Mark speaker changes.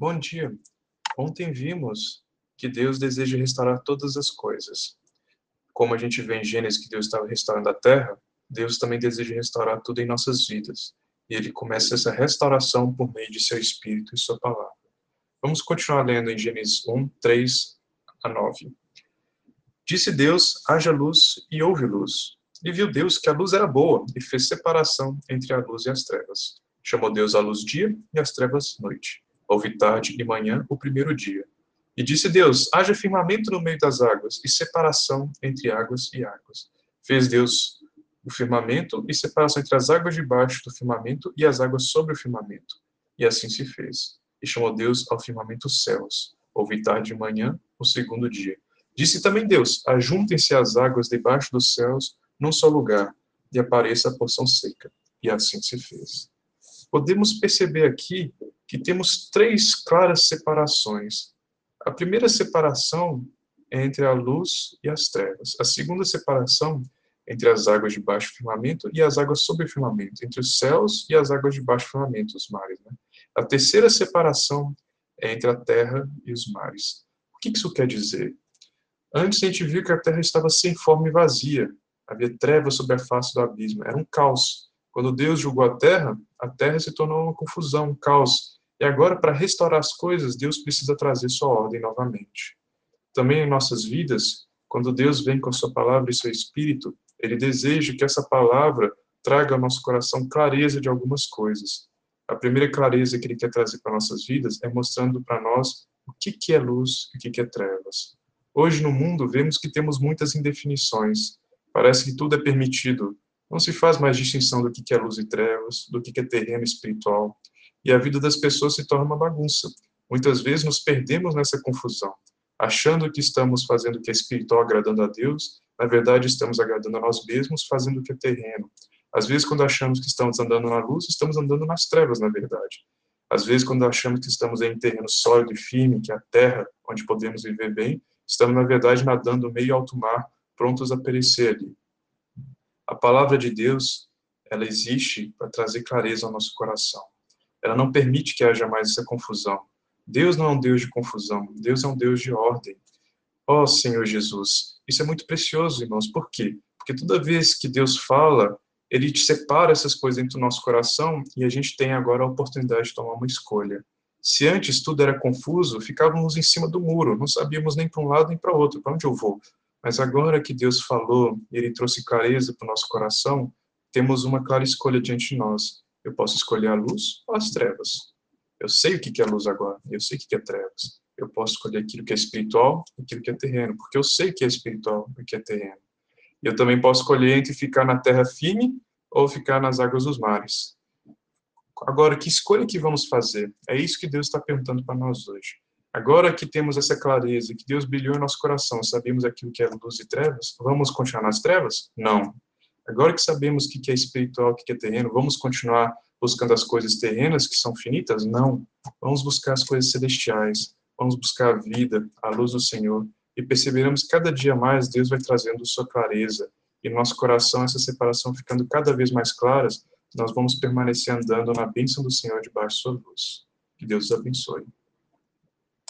Speaker 1: Bom dia. Ontem vimos que Deus deseja restaurar todas as coisas. Como a gente vê em Gênesis que Deus estava restaurando a terra, Deus também deseja restaurar tudo em nossas vidas. E ele começa essa restauração por meio de seu Espírito e sua palavra. Vamos continuar lendo em Gênesis 1, 3 a 9. Disse Deus: haja luz e houve luz. E viu Deus que a luz era boa e fez separação entre a luz e as trevas. Chamou Deus a luz dia e as trevas noite. Houve tarde e manhã o primeiro dia. E disse Deus: haja firmamento no meio das águas e separação entre águas e águas. Fez Deus o firmamento e separação entre as águas debaixo do firmamento e as águas sobre o firmamento. E assim se fez. E chamou Deus ao firmamento os céus. Houve tarde e manhã o segundo dia. Disse também Deus: ajuntem-se as águas debaixo dos céus num só lugar, e apareça a porção seca. E assim se fez. Podemos perceber aqui que temos três claras separações. A primeira separação é entre a luz e as trevas. A segunda separação entre as águas de baixo firmamento e as águas sob o firmamento, entre os céus e as águas de baixo firmamento, os mares. Né? A terceira separação é entre a terra e os mares. O que isso quer dizer? Antes a gente viu que a terra estava sem forma e vazia, havia trevas sobre a face do abismo, era um caos. Quando Deus julgou a terra, a terra se tornou uma confusão, um caos. E agora, para restaurar as coisas, Deus precisa trazer sua ordem novamente. Também em nossas vidas, quando Deus vem com a sua palavra e seu espírito, ele deseja que essa palavra traga ao nosso coração clareza de algumas coisas. A primeira clareza que ele quer trazer para nossas vidas é mostrando para nós o que, que é luz e o que, que é trevas. Hoje no mundo vemos que temos muitas indefinições. Parece que tudo é permitido. Não se faz mais distinção do que é luz e trevas, do que é terreno espiritual. E a vida das pessoas se torna uma bagunça. Muitas vezes nos perdemos nessa confusão, achando que estamos fazendo o que é espiritual, agradando a Deus, na verdade estamos agradando a nós mesmos, fazendo o que é terreno. Às vezes, quando achamos que estamos andando na luz, estamos andando nas trevas, na verdade. Às vezes, quando achamos que estamos em terreno sólido e firme, que é a terra, onde podemos viver bem, estamos, na verdade, nadando meio alto mar, prontos a perecer ali. A palavra de Deus, ela existe para trazer clareza ao nosso coração. Ela não permite que haja mais essa confusão. Deus não é um Deus de confusão, Deus é um Deus de ordem. Ó oh, Senhor Jesus, isso é muito precioso, irmãos. Por quê? Porque toda vez que Deus fala, ele separa essas coisas dentro do nosso coração e a gente tem agora a oportunidade de tomar uma escolha. Se antes tudo era confuso, ficávamos em cima do muro, não sabíamos nem para um lado nem para outro, para onde eu vou. Mas agora que Deus falou, ele trouxe clareza para o nosso coração, temos uma clara escolha diante de nós. Eu posso escolher a luz ou as trevas. Eu sei o que é luz agora, eu sei o que é trevas. Eu posso escolher aquilo que é espiritual e aquilo que é terreno, porque eu sei que é espiritual e que é terreno. E eu também posso escolher entre ficar na terra firme ou ficar nas águas dos mares. Agora, que escolha que vamos fazer? É isso que Deus está perguntando para nós hoje. Agora que temos essa clareza, que Deus brilhou em nosso coração, sabemos aquilo que é luz e trevas, vamos continuar nas trevas? Não. Agora que sabemos o que é espiritual, o que é terreno, vamos continuar buscando as coisas terrenas que são finitas? Não. Vamos buscar as coisas celestiais, vamos buscar a vida, a luz do Senhor, e perceberemos que cada dia mais Deus vai trazendo sua clareza, e no nosso coração essa separação ficando cada vez mais claras, nós vamos permanecer andando na bênção do Senhor debaixo de sua luz. Que Deus os abençoe.